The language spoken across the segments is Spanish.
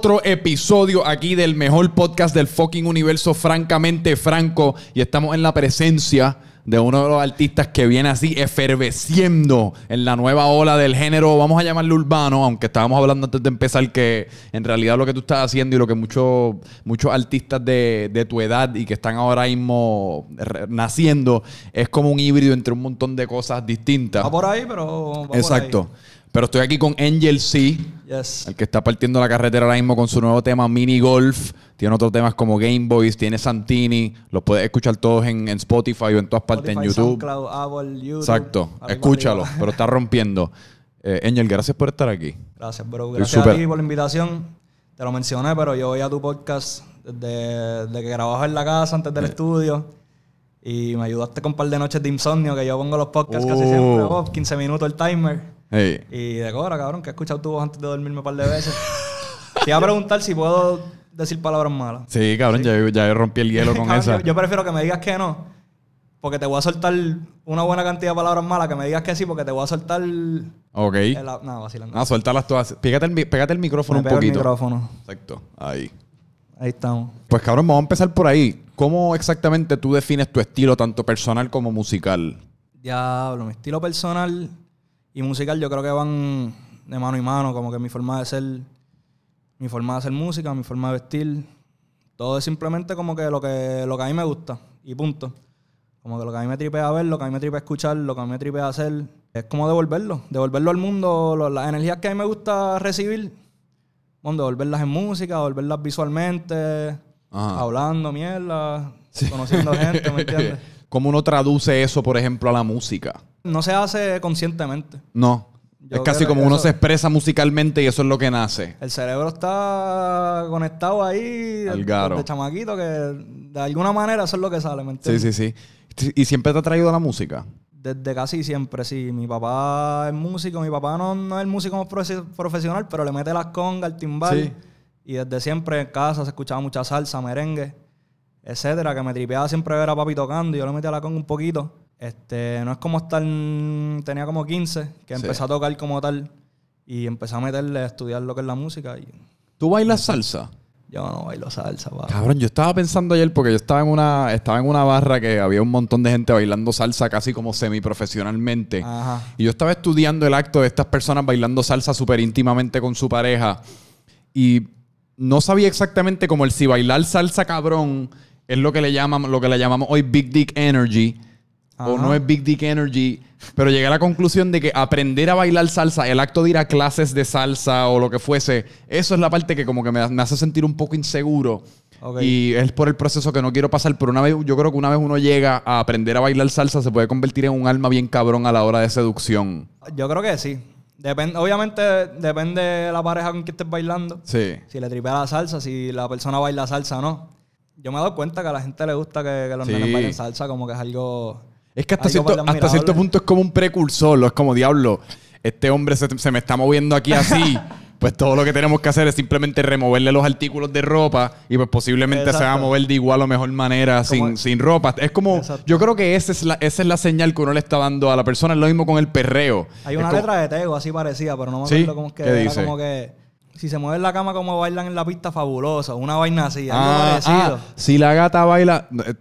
otro episodio aquí del mejor podcast del fucking universo, francamente franco. Y estamos en la presencia de uno de los artistas que viene así eferveciendo en la nueva ola del género, vamos a llamarlo urbano, aunque estábamos hablando antes de empezar que en realidad lo que tú estás haciendo y lo que muchos muchos artistas de, de tu edad y que están ahora mismo naciendo es como un híbrido entre un montón de cosas distintas. Va por ahí, pero. va Exacto. Pero estoy aquí con Angel C. Yes. El que está partiendo la carretera ahora mismo con su nuevo tema Mini Golf. Tiene otros temas como Game Boys, tiene Santini. Los puedes escuchar todos en, en Spotify o en todas partes en YouTube. SoundCloud, Apple, YouTube. Exacto. Arriba, Escúchalo, arriba. pero está rompiendo. Eh, Angel, gracias por estar aquí. Gracias, bro. Gracias a ti por la invitación. Te lo mencioné, pero yo voy a tu podcast desde, desde que grababa en la casa, antes Eh. del estudio. Y me ayudaste con un par de noches de insomnio, que yo pongo los podcasts casi Uh. siempre. oh, 15 minutos el timer. Hey. Y de cobra, cabrón, que he escuchado tu voz antes de dormirme un par de veces. Te iba a preguntar si puedo decir palabras malas. Sí, cabrón, Ya, ya rompí el hielo con Cabrón, esa. Yo, yo prefiero que me digas que no. Porque te voy a soltar una buena cantidad de palabras malas. Que me digas que sí, porque te voy a soltar. El, Ok. no, vacilando. Ah, suéltalas todas. Pégate el, pégate el micrófono Me un pego el poquito. micrófono. Exacto. Ahí. Ahí estamos. Pues cabrón, vamos a empezar por ahí. ¿Cómo exactamente tú defines tu estilo, tanto personal como musical? Diablo, mi estilo personal y musical yo creo que van de mano y mano, como que mi forma de ser, mi forma de hacer música, mi forma de vestir, todo es simplemente como que lo que, lo que a mí me gusta y punto. Como que lo que a mí me tripea ver, lo que a mí me tripea escuchar, lo que a mí me tripea hacer, es como devolverlo, devolverlo al mundo, lo- las energías que a mí me gusta recibir, bueno, devolverlas en música, devolverlas visualmente, Ajá. hablando mierda, conociendo gente, ¿me entiendes? ¿Cómo uno traduce eso, por ejemplo, a la música? No se hace conscientemente. No. Yo es casi como uno se expresa musicalmente y eso es lo que nace. El cerebro está conectado ahí Al garo. de chamaquito que de alguna manera eso es lo que sale, ¿me Sí, entiendes? sí, sí. ¿Y siempre te ha traído la música? Desde casi siempre, sí. Mi papá es músico, mi papá no, no es el músico más profe- profesional, pero le mete las congas, el timbal. Sí. Y desde siempre en casa se escuchaba mucha salsa, merengue, etcétera, que me tripeaba siempre ver a papi tocando y yo le metía la conga un poquito. Este, no es como estar, tenía como 15, que Sí. empecé a tocar como tal y empecé a meterle a estudiar lo que es la música y ¿Tú bailas salsa? yo no bailo salsa, pa. Cabrón, yo estaba pensando ayer porque yo estaba en una, estaba en una barra que había un montón de gente bailando salsa casi como semiprofesionalmente. Ajá. Y yo estaba estudiando el acto de estas personas bailando salsa súper íntimamente con su pareja. Y no sabía exactamente como el si bailar salsa cabrón es lo que le llaman, lo que le llamamos hoy Big Dick Energy. O no es Big Dick Energy. Pero llegué a la conclusión de que aprender a bailar salsa, el acto de ir a clases de salsa o lo que fuese, eso es la parte que como que me, me hace sentir un poco inseguro. Y es por el proceso que no quiero pasar. Pero una vez, yo creo que una vez uno llega a aprender a bailar salsa, se puede convertir en un alma bien cabrón a la hora de seducción. Yo creo que sí. Depende, obviamente depende de la pareja con quien estés bailando. Sí. Si le tripea la salsa, si la persona baila salsa o no. Yo me he dado cuenta que a la gente le gusta que, que los Sí. nenes bailen salsa, como que es algo. Es que hasta, algo cierto, hasta cierto punto es como un precursor, es como diablo. Este hombre se, se me está moviendo aquí así. pues todo lo que tenemos que hacer es simplemente removerle los artículos de ropa y pues posiblemente se va a mover de igual o mejor manera sin, sin ropa. Es como, Exacto. yo creo que esa es, la, esa es la señal que uno le está dando a la persona. Es lo mismo con el perreo. Hay Es una como- letra de Tego así parecida, pero no me ¿Sí? acuerdo cómo es que ¿Qué era dice? como que. Si se mueve en la cama como bailan en la pista, fabuloso. Una vaina así, algo Ah, parecido. ah, si la gata baila. eh,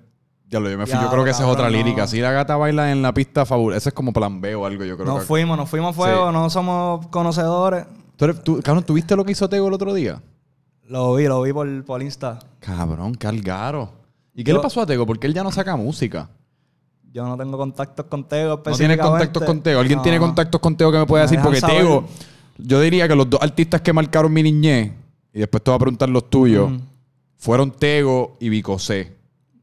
Ya lo yo me fui. yo creo que esa es otra no. lírica. Si la gata baila en la pista fabulosa. Ese es como plan B o algo, yo creo nos que. fuimos, nos fuimos a fuego, Sí. no somos conocedores. ¿Tú, eres- tú- cabrón, ¿tú viste lo que hizo Tego el otro día? Lo vi, lo vi por, por Insta. Cabrón, qué algaro. ¿Y qué Yo- le pasó a Tego? Porque él ya no saca música. Yo no tengo contactos con Tego No tiene contactos con Tego. ¿Alguien No. tiene contactos con Tego que me pueda Me decir? Porque saber. Tego, yo diría que los dos artistas que marcaron mi niñez, y después te voy a preguntar los tuyos, fueron Tego y Vicosé.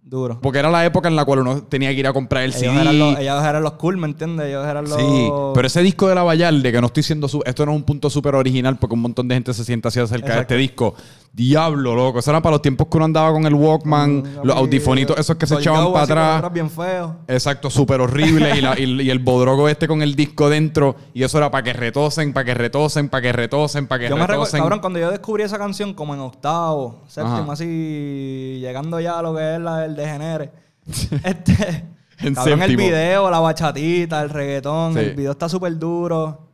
Duro. Porque era la época en la cual uno tenía que ir a comprar el Ellos CD. eran, los, ellos eran los cool, ¿me entiendes? Ellos eran los... Sí, pero ese disco de la Vallarde, que no estoy siendo su- esto no es un punto súper original porque un montón de gente se sienta así acerca de Exacto. este disco. Diablo, loco. Eso era para los tiempos que uno andaba con el Walkman, Mm, los audifonitos esos que se echaban para atrás. bien feo. Exacto, súper horrible. y, la- y- y el bodrogo este con el disco dentro. Y eso era para que retosen, para que retosen, para que retosen, para que Yo me retosen. cabrón, cuando yo descubrí esa canción como en octavo, séptimo, Ajá. así, llegando ya a lo que es la del degenere. este, En cabrón, el video, la bachatita, el reggaetón, Sí. el video está súper duro.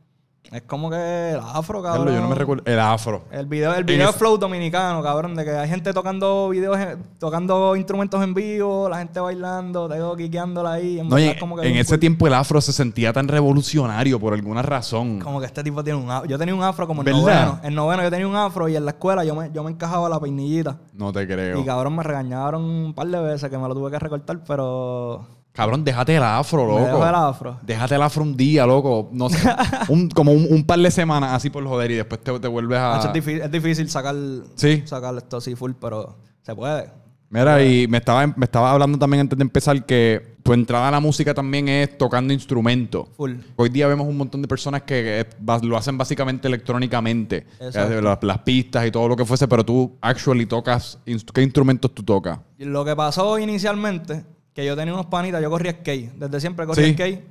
Es como que el afro, Carlos, cabrón. yo no me recuerdo. El afro. El video, el video es flow dominicano, cabrón, de que hay gente tocando videos, tocando instrumentos en vivo, la gente bailando, tengo quiqueándola ahí. En, No, en, es como que en bien ese cool. tiempo el afro se sentía tan revolucionario por alguna razón. Como que este tipo tiene un afro. Yo tenía un afro como en noveno. En noveno yo tenía un afro y en la escuela yo me, yo me encajaba la peinillita. No te creo. Y cabrón, me regañaron un par de veces que me lo tuve que recortar, pero... Cabrón, déjate el afro, Me loco. dejó el afro. Déjate el afro un día, loco. No sé. un- como un, un par de semanas así por joder y después te, te vuelves a. Es, difícil, es difícil sacar. Sí. sacar esto así full, pero se puede. Mira, y me estaba, me estaba hablando también antes de empezar que tu entrada a la música también es tocando instrumentos. Full. Hoy día vemos un montón de personas que lo hacen básicamente electrónicamente. Las, las pistas y todo lo que fuese, pero tú actually tocas. ¿Qué instrumentos tú tocas? Lo que pasó inicialmente, que yo tenía unos panitas, yo corría skate, desde siempre corría Sí. skate.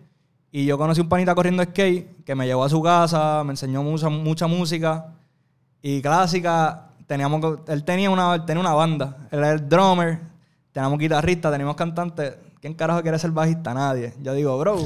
Y yo conocí un panita corriendo skate que me llevó a su casa, me enseñó mucha, mucha música y clásica. Teníamos, él tenía una, él tenía una banda, él era el drummer, teníamos guitarrista, teníamos cantantes. ¿Quién carajo quiere ser bajista? Nadie. Yo digo, bro.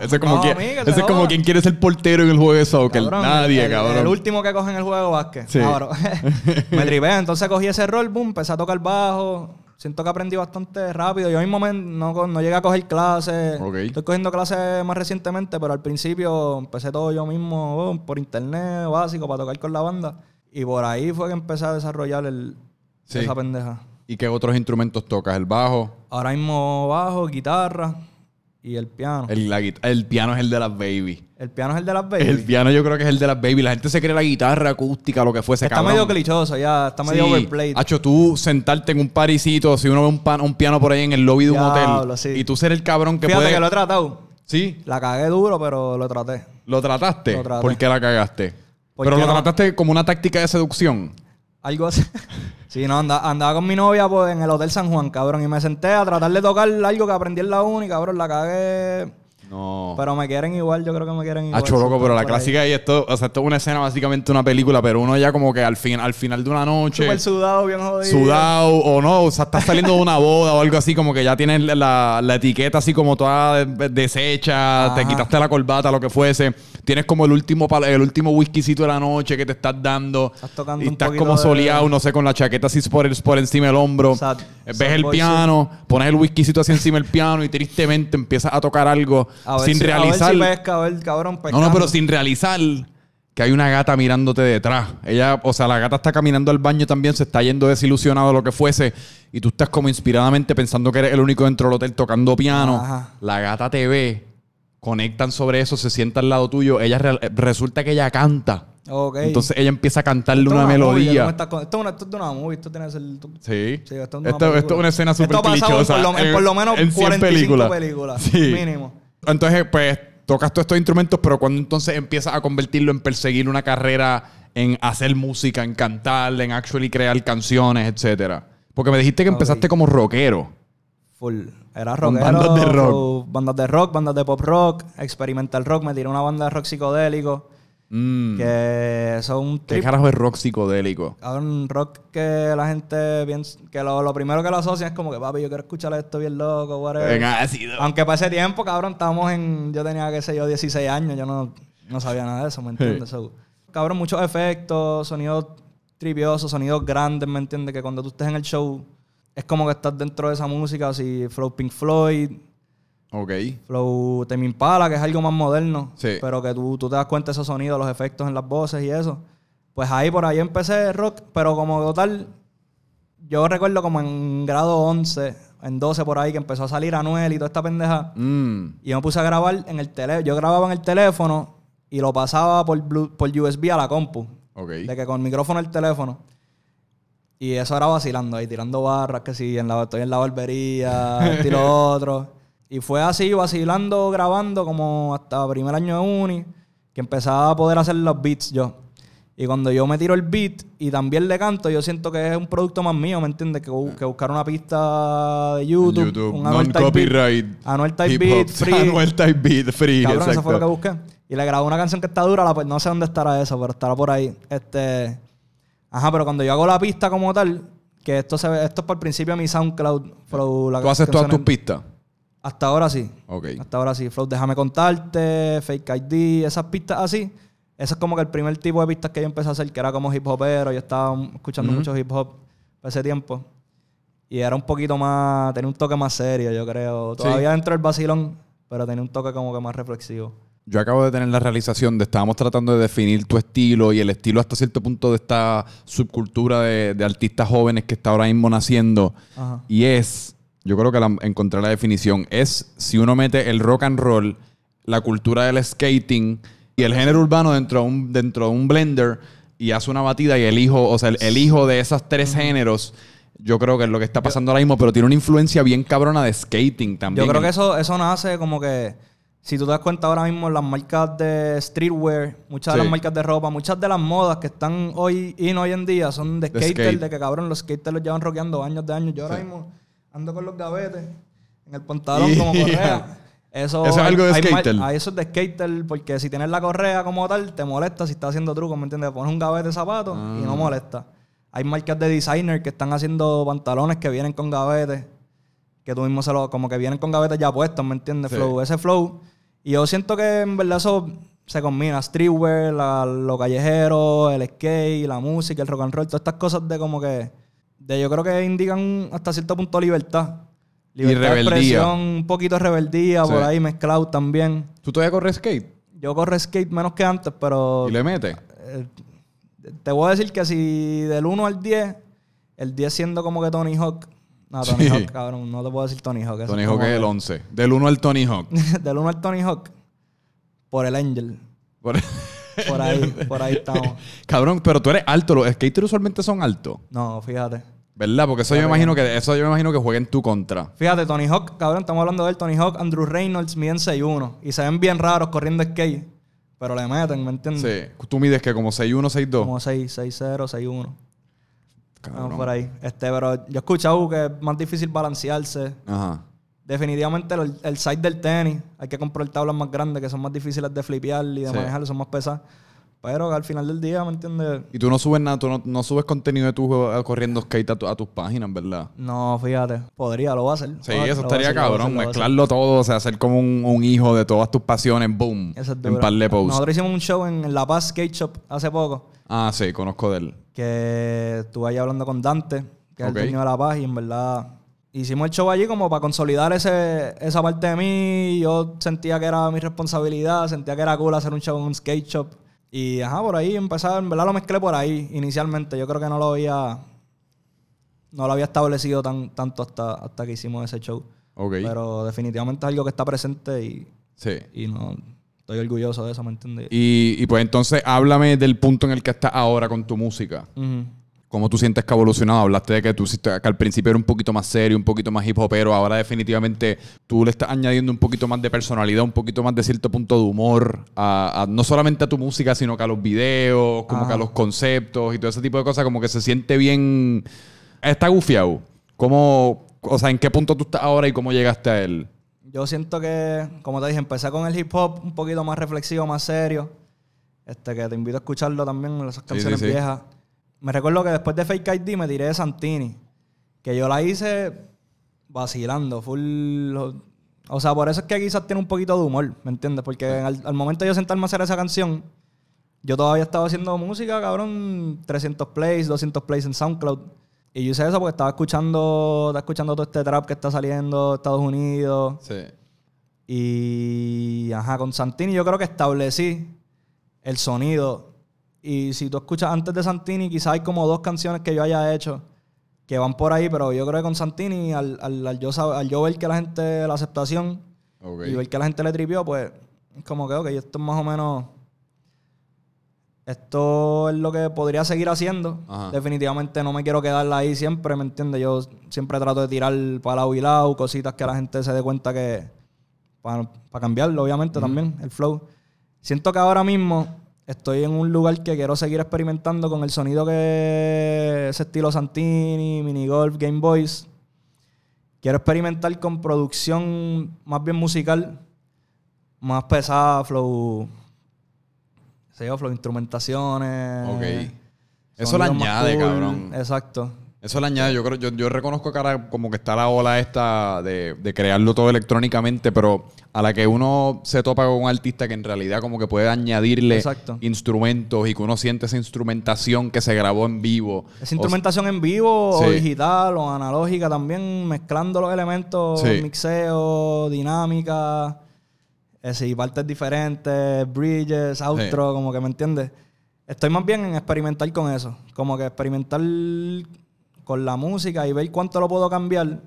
Ese es como, no, quien, ese se es como quien quiere ser portero en el juego de soccer. Cabrón, Nadie, el, cabrón. El último que coge en el juego básquet. Sí. Cabrón. me tripé, entonces cogí ese rol, boom, empecé a tocar bajo. Siento que aprendí bastante rápido. Yo mismo me- no, no llegué a coger clases. Estoy cogiendo clases más recientemente, pero al principio empecé todo yo mismo boom, por internet, básico, para tocar con la banda. Y por ahí fue que empecé a desarrollar el, Sí. esa pendeja. ¿Y qué otros instrumentos tocas? El bajo. Ahora mismo bajo, guitarra y el piano. El, El, la el piano es el de las baby. piano es el de las baby. El piano yo creo que es el de las baby. La gente se cree la guitarra acústica, lo que fuese. Está cabrón. medio clichoso ya, está medio Sí. overplayed. Hacho, tú sentarte en un parisito, si uno ve un, pan- un piano por ahí en el lobby de un Diablo, hotel, sí. y tú ser el cabrón que Fíjate puede... que lo he tratado. Sí, La cagué duro, pero lo traté. lo trataste. Lo traté. ¿Por qué la cagaste? Porque Pero lo no- trataste como una táctica de seducción. Algo así. sí, no, anda- andaba con mi novia pues, en el Hotel San Juan, cabrón. Y me senté a tratar de tocar algo que aprendí en la uni, cabrón. La cagué. No. Pero me quieren igual, yo creo que me quieren igual. Hacho, loco, pero la ahí. clásica y esto, o sea, esto es una escena básicamente una película, pero uno ya como que al, fin, al final de una noche... Sudado, bien jodido. sudado o no, o sea, estás saliendo de una boda o algo así, como que ya tienes la, la etiqueta así como toda de- deshecha, te quitaste la corbata, lo que fuese. Tienes como el último el último whiskycito de la noche que te estás dando. Estás tocando y estás como de- soleado, no sé, con la chaqueta así por, el- por encima del hombro. Sad- Ves sad el piano, pones el whiskycito así encima del piano y tristemente empiezas a tocar algo A ver sin si- realizar. A ver si pesca, a ver, cabrón, No, no, pero sin realizar que hay una gata mirándote detrás. Ella, o sea, la gata está caminando al baño también, se está yendo desilusionado lo que fuese, y tú estás como inspiradamente pensando que eres el único dentro del hotel tocando piano. Ajá. La gata te ve, conectan sobre eso, se sienta al lado tuyo. Ella re- resulta que ella canta. Entonces ella empieza a cantarle Esto una, melodía. con- Esto es una, esto es de una movie, esto tiene que ser... Sí. Sí, esto es una esto, película. esto es una escena súper en clichosa. por lo- en por lo menos 100 45 películas, Sí. mínimo. Entonces, pues, tocas todos estos instrumentos, pero cuando entonces empiezas a convertirlo en perseguir una carrera en hacer música, en cantar, en actually crear canciones, etcétera. Porque me dijiste que empezaste como rockero. Full. Era Con rockero. bandas de rock. Bandas de rock, bandas de pop rock, experimental rock. Me tiré una banda de rock psicodélico. Mm. Que son ¿Qué carajo es rock psicodélico? Un rock que la gente bien, que lo, lo primero que lo asocian es como que papi, yo quiero escuchar esto bien loco, whatever. En ácido. Aunque para ese tiempo, cabrón, estábamos en. Yo tenía, qué sé yo, 16 años, yo no, no sabía nada de eso, ¿me entiendes? So, cabrón, muchos efectos, sonidos triviosos, sonidos grandes, ¿me entiendes? Que cuando tú estés en el show, es como que estás dentro de esa música, así, Flow Pink Floyd, Ok. Flow Tame Impala, que es algo más moderno, Sí. pero que tú, tú te das cuenta de esos sonidos, los efectos en las voces y eso. Pues ahí por ahí empecé rock, pero como total, yo recuerdo como en grado 11, en 12 por ahí, que empezó a salir Anuel y toda esta pendeja. Mm. Y yo me puse a grabar en el teléfono. Yo grababa en el teléfono y lo pasaba por, Blu- por USB a la compu. Ok. De que con micrófono el teléfono. Y eso era vacilando ahí, tirando barras, que sí, en la, estoy en la barbería, esto y lo otro. Y fue así, vacilando, grabando, como hasta primer año de uni, que empezaba a poder hacer los beats yo. Y cuando yo me tiro el beat y también le canto, yo siento que es un producto más mío, ¿me entiendes? Que, bu- que buscar una pista de YouTube, YouTube, un Anuel Type non-copyright. Beat, Anuel Type Beat, free. Type Beat, free. Cabrón, eso fue lo que busqué. Y le grabé una canción que está dura, la- pues no sé dónde estará eso, pero estará por ahí. Este. Ajá, pero cuando yo hago la pista como tal, que esto se ve, esto es por el principio de mi SoundCloud Flow. la ¿Tú haces todas tus pistas? Hasta ahora sí. Ok. Hasta ahora sí. Flow, déjame contarte, Fake ID, esas pistas así. Ese es como que el primer tipo de pistas que yo empecé a hacer, que era como hip hopero. Yo estaba escuchando mucho hip hop por ese tiempo. Y era un poquito más, tenía un toque más serio, yo creo. Todavía dentro del vacilón, pero tenía un toque como que más reflexivo. Yo acabo de tener la realización de estábamos tratando de definir tu estilo y el estilo hasta cierto punto de esta subcultura de, artistas jóvenes que está ahora mismo naciendo. Y es, yo creo que la, encontré la definición, es si uno mete el rock and roll, la cultura del skating y el género urbano dentro de un, dentro de un blender y hace una batida y el hijo, o sea, el, hijo de esos tres géneros yo creo que es lo que está pasando ahora mismo, pero tiene una influencia bien cabrona de skating también. Yo creo que eso, eso nace como que si tú te das cuenta ahora mismo, las marcas de streetwear, muchas de las marcas de ropa, muchas de las modas que están hoy y hoy en día son de, skater, de que cabrón, los skaters los llevan rockeando años de años. Yo ahora mismo ando con los gavetes en el pantalón como correa. Eso, es algo de skater. eso es de skater, porque si tienes la correa como tal, te molesta si estás haciendo trucos, ¿me entiendes? Pones un gavete de zapatos y no ah. molesta. Hay marcas de designer que están haciendo pantalones que vienen con gavetes, que tú mismo se lo, como que vienen con gavetes ya puestos, ¿me entiendes? Flow, ese flow y yo siento que en verdad eso se combina. Streetwear, la, lo callejero, el skate, la música, el rock and roll, todas estas cosas de como que... De yo creo que indican hasta cierto punto libertad. Libertad y rebeldía. De expresión, un poquito de rebeldía por ahí mezclado también. ¿Tú todavía corres skate? Yo corro skate menos que antes, pero... ¿Y le metes? Eh, te voy a decir que si del 1 al 10, el 10 siendo como que Tony Hawk, no, Tony Hawk, cabrón. No te puedo decir Tony Hawk. Tony Hawk es el 11. Del 1 al Tony Hawk. Del 1 al Tony Hawk. Por el Angel. Por, ahí, por ahí estamos. Cabrón, pero tú eres alto. Los skaters usualmente son altos. No, fíjate. ¿Verdad? Porque eso yo me imagino que eso yo me imagino que juega en tu contra. Fíjate, Tony Hawk, cabrón, estamos hablando de él, Tony Hawk, Andrew Reynolds miden 6'1 y se ven bien raros corriendo skate, pero le meten, ¿me entiendes? Sí. ¿Tú mides que como 6'1, 6'2? Como 6, 6'0, 6'1. Vamos por ahí. Este, pero yo he escuchado que es más difícil balancearse. Ajá. Definitivamente el, el side del tenis, hay que comprar tablas más grandes que son más difíciles de flipear y de manejar, son más pesadas. Pero al final del día, ¿me entiendes? Y tú no subes nada, tú no, subes contenido de tu eh, corriendo skate a, tus páginas, ¿verdad? No, fíjate. Podría, lo voy a hacer. Sí, eso estaría cabrón. mezclarlo todo, o sea, hacer como un, hijo de todas tus pasiones, boom. en par de posts. Nosotros hicimos un show en La Paz Skate Shop hace poco. Ah, sí, conozco de él. Que estuve ahí hablando con Dante, que es el dueño de La Paz, y en verdad hicimos el show allí como para consolidar ese, esa parte de mí. Yo sentía que era mi responsabilidad, sentía que era cool hacer un show en un skate shop. Y ajá, por ahí empezar, en verdad lo mezclé por ahí inicialmente. Yo creo que no lo había. No lo había establecido tan, tanto hasta, hasta que hicimos ese show. Pero definitivamente es algo que está presente y. Sí. Y no. Estoy orgulloso de eso, ¿me entiendes? Y, y, pues entonces háblame del punto en el que estás ahora con tu música. ¿Cómo tú sientes que ha evolucionado? Hablaste de que tú que al principio era un poquito más serio, un poquito más hip hopero. Ahora definitivamente tú le estás añadiendo un poquito más de personalidad, un poquito más de cierto punto de humor, a, no solamente a tu música, sino que a los videos, como que a los conceptos y todo ese tipo de cosas, como que se siente bien... Está gufiado. ¿Cómo, o sea, en qué punto tú estás ahora y cómo llegaste a él? Yo siento que, como te dije, empecé con el hip hop un poquito más reflexivo, más serio. Este, que te invito a escucharlo también, esas canciones viejas me recuerdo que después de Fake ID me tiré de Santini. Que yo la hice vacilando, full. O sea, por eso es que quizás tiene un poquito de humor, ¿me entiendes? Porque al, momento de yo sentarme a hacer esa canción, yo todavía estaba haciendo música, cabrón, 300 plays, 200 plays en SoundCloud. Y yo hice eso porque estaba escuchando, estaba escuchando todo este trap que está saliendo de Estados Unidos. Sí. Y, ajá, con Santini yo creo que establecí el sonido y si tú escuchas antes de Santini, quizás hay como dos canciones que yo haya hecho que van por ahí, pero yo creo que con Santini, al, al, yo, ver que la gente, la aceptación y ver que la gente le tripió, pues es como que, ok, esto es más o menos. Esto es lo que podría seguir haciendo. Definitivamente no me quiero quedar ahí siempre, ¿me entiendes? Yo siempre trato de tirar para lado y lado, cositas que la gente se dé cuenta que. Para, cambiarlo, obviamente, también, el flow. Siento que ahora mismo estoy en un lugar que quiero seguir experimentando con el sonido que es estilo Santini, Mini Golf, Game Boys. Quiero experimentar con producción más bien musical, más pesada, flow. Se flow instrumentaciones. Ok. Eso le añade, cabrón. Exacto. Eso le añade, yo creo, yo, yo reconozco que ahora como que está la ola esta de, de crearlo todo electrónicamente, pero a la que uno se topa con un artista que en realidad como que puede añadirle Exacto. instrumentos y que uno siente esa instrumentación que se grabó en vivo. Esa instrumentación en vivo Sí. o digital o analógica también, mezclando los elementos, Sí. mixeo, dinámica, eh, sí, partes diferentes, bridges, outro, como que me entiendes. Estoy más bien en experimentar con eso, como que experimentar con la música y ver cuánto lo puedo cambiar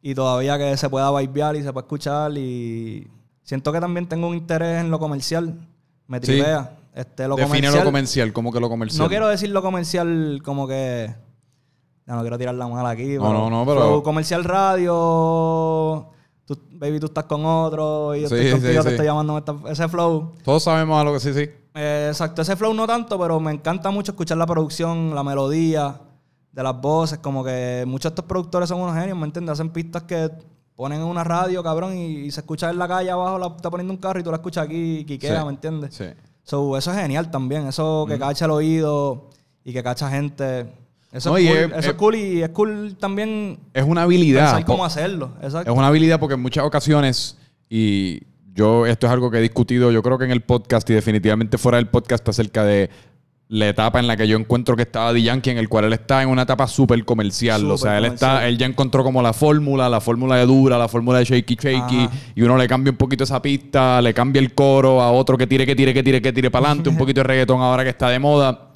y todavía que se pueda vibear y se pueda escuchar y siento que también tengo un interés en lo comercial, me Sí. tripea. Este, lo Define comercial, lo comercial, como que lo comercial. no quiero decir lo comercial como que. Ya no quiero tirar la mala aquí. No, no, no, pero- comercial radio. tú- baby, tú estás con otro. Y yo Sí, estoy contigo, sí, te sí. estoy llamando. ese flow. Todos sabemos algo que sí, sí. Eh, exacto, ese flow no tanto, pero me encanta mucho escuchar la producción, la melodía de las voces. Como que muchos de estos productores son unos genios, ¿me entiendes? Hacen pistas que ponen en una radio, cabrón, y, y se escucha en la calle abajo, la está poniendo un carro y tú la escuchas aquí y quiquea, Sí. ¿me entiendes? Sí. So, eso es genial también. Eso que cacha el oído y que cacha gente. Eso, No, es, cool. es- eso es- es cool y es cool también Es una habilidad. pensar cómo hacerlo. Exacto. Es una habilidad porque en muchas ocasiones, y yo esto es algo que he discutido, yo creo que en el podcast y definitivamente fuera del podcast acerca de la etapa en la que yo encuentro que estaba Daddy Yankee, en el cual él está en una etapa súper comercial. o sea, él está, él ya encontró como la fórmula, la fórmula de dura, la fórmula de shaky shaky, Ajá. y uno le cambia un poquito esa pista, le cambia el coro a otro que tire, que tire, que tire, que tire para adelante, un poquito de reggaetón ahora que está de moda.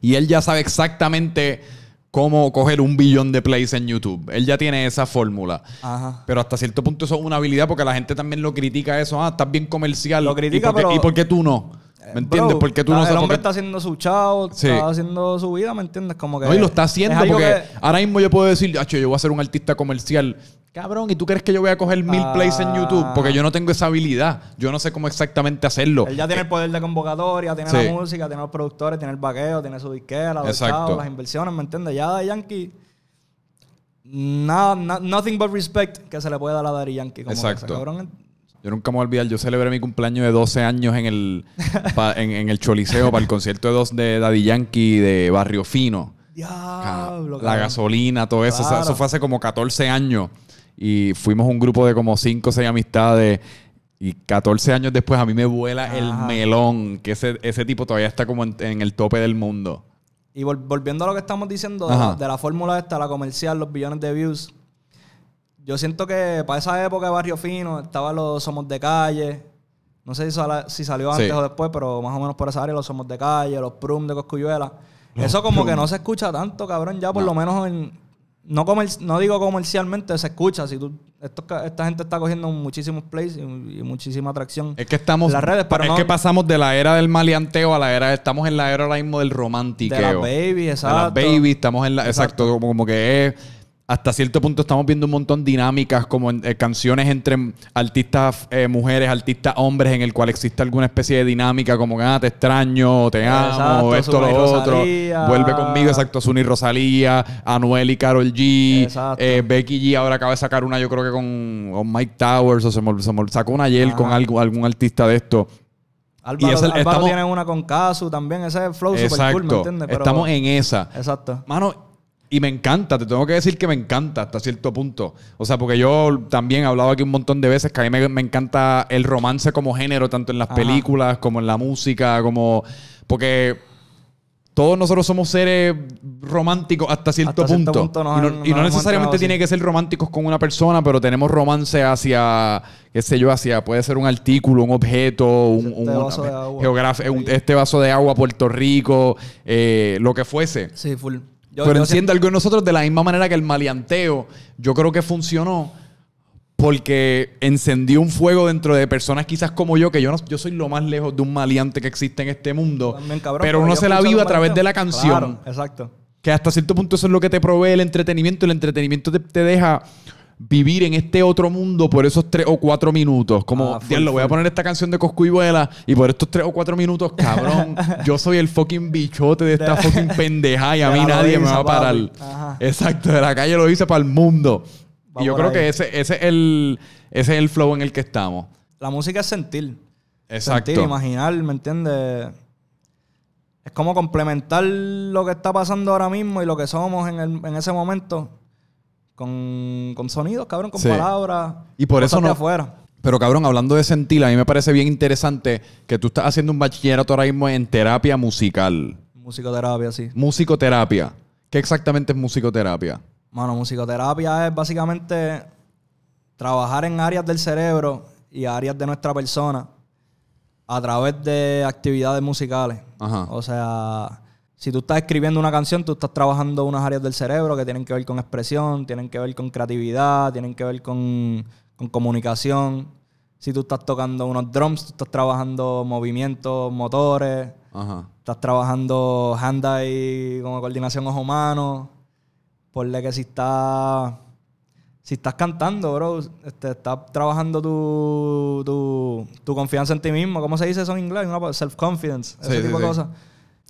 Y él ya sabe exactamente cómo coger un billón de plays en YouTube. Él ya tiene esa fórmula. Ajá. Pero hasta cierto punto eso es una habilidad porque la gente también lo critica eso. Ah, estás bien comercial. Lo critica, ¿Y por qué, pero- ¿y por qué tú no? ¿Me entiendes? Bro, ¿Por qué tú no está- El sabes? hombre está haciendo su chao, Sí. está haciendo su vida, ¿me entiendes? Como que. No, y lo está haciendo es porque que- ahora mismo yo puedo decir, "Acho, yo voy a ser un artista comercial. Cabrón, ¿y tú crees que yo voy a coger mil plays en YouTube? Porque yo no tengo esa habilidad. Yo no sé cómo exactamente hacerlo. Él ya tiene el poder de convocatoria, tiene Sí. la música, tiene los productores, tiene el vaqueo, tiene su disquera, los Exacto. chavos, las inversiones, ¿me entiendes? Ya de Yankee. Nada, nothing but respect que se le puede dar a Daddy Yankee. Como que ese Exacto. cabrón Yo nunca me voy a olvidar, yo celebré mi cumpleaños de 12 años en el, pa- en, en el Choliseo para el concierto de, dos, de Daddy Yankee de Barrio Fino. Diablo, la gasolina, todo eso. O sea, Claro. Eso fue hace como 14 años. Y fuimos un grupo de como 5 o 6 amistades. Y 14 años después a mí me vuela el melón. Que ese, ese tipo todavía está como en, en el tope del mundo. Y vol- volviendo a lo que estamos diciendo de de la fórmula esta, la comercial, los billones de views. Yo siento que para esa época de Barrio Fino estaban los Somos de Calle. No sé si, sala- si salió Sí. antes o después, pero más o menos por esa área, los Somos de Calle, los Prum de Coscuyuela. Eso como que no se escucha tanto, cabrón, ya por No. lo menos en... No, comer- no digo comercialmente, se escucha. Si tú, estos ca- esta gente está cogiendo muchísimos plays y, y muchísima atracción. Es que estamos. Las redes, pero es no- que pasamos de la era del maleanteo a la era. Estamos en la era ahora mismo del romántico. De las baby, exacto. De las baby, estamos en la. Exacto, como, como que es. Hasta cierto punto estamos viendo un montón de dinámicas, como en- eh, canciones entre artistas eh, mujeres, artistas hombres, en el cual existe alguna especie de dinámica, como que ah, te extraño, te amo, Exacto, esto, Zuna lo otro. Rosalía. Vuelve conmigo, exacto, Sunny Rosalía, Anuel y Carol G. Eh, Becky G ahora acaba de sacar una, yo creo que con, con Mike Towers, o se me, se me- sacó una ayer con algo- algún artista de esto. Álvaro, Y ese- Álvaro estamos- tiene una con Casu también, ese flow super Exacto. cool, ¿me entiendes? Pero- Estamos en esa. Exacto. Mano, y me encanta, te tengo que decir que me encanta hasta cierto punto. O sea, porque yo también he hablado aquí un montón de veces que a mí me, me encanta el romance como género, tanto en las Ajá. películas como en la música, como... Porque todos nosotros somos seres románticos hasta cierto Hasta cierto punto. y no, han- y no nos hemos necesariamente tiene que ser románticos con una persona, pero tenemos romance hacia, qué sé yo, hacia, puede ser un artículo, un objeto, un, Este un- vaso de agua. un- este vaso de agua, Puerto Rico, eh, lo que fuese. Sí, full. Yo, Pero yo enciende algo en nosotros de la misma manera que el maleanteo, yo creo que funcionó porque encendió un fuego dentro de personas quizás como yo, que yo no, yo soy lo más lejos de un maleante que existe en este mundo. también, cabrón, pero uno se la vive a través de la canción. Claro, exacto. Que hasta cierto punto eso es lo que te provee el entretenimiento. El entretenimiento te, te deja vivir en este otro mundo por esos tres o cuatro minutos. Como, Ah, full, diablo, voy a poner esta canción de Coscuyuela y por estos tres o cuatro minutos, cabrón, yo soy el fucking bichote de esta fucking pendeja y a mí nadie me va a parar. Ajá. Exacto, de la calle lo hice para el mundo. Va y yo creo ahí. que ese, ese, es el, ese es el flow en el que estamos. La música es sentir. Exacto. Sentir, imaginar, ¿me entiendes? es como complementar lo que está pasando ahora mismo y lo que somos en, el- en ese momento con, con sonidos, cabrón, con Sí. palabras. Y por eso no- afuera. Pero cabrón, hablando de sentir, a mí me parece bien interesante que tú estás haciendo un bachillerato ahora mismo en terapia musical. Musicoterapia, sí. Musicoterapia. ¿Qué exactamente es musicoterapia? Mano, musicoterapia es básicamente trabajar en áreas del cerebro y áreas de nuestra persona a través de actividades musicales. Ajá. O sea, si tú estás escribiendo una canción, tú estás trabajando unas áreas del cerebro que tienen que ver con expresión, tienen que ver con creatividad, tienen que ver con, con comunicación. Si tú estás tocando unos drums, tú estás trabajando movimientos, motores, Ajá. estás trabajando hand-eye como coordinación ojo-mano. Ponle que si estás si estás cantando, bro, este, estás trabajando tu, tu, tu confianza en ti mismo. ¿Cómo se dice eso en inglés? Self-confidence, ese Sí, sí, tipo de cosas.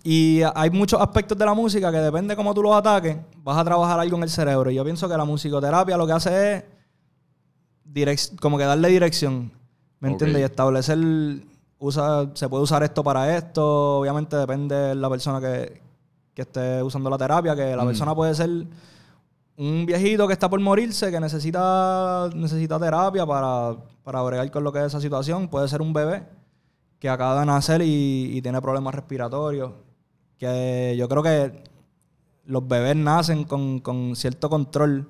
Y hay muchos aspectos de la música que depende cómo tú los ataques, vas a trabajar algo en el cerebro. Y yo pienso que la musicoterapia lo que hace es como que darle dirección. ¿Me Ok. entiendes? Y establecer, usa, se puede usar esto para esto. Obviamente depende de la persona que, que esté usando la terapia, que la Mm. persona puede ser un viejito que está por morirse, que necesita, necesita terapia para, para bregar con lo que es esa situación. Puede ser un bebé que acaba de nacer y, y tiene problemas respiratorios. Que yo creo que los bebés nacen con, con cierto control,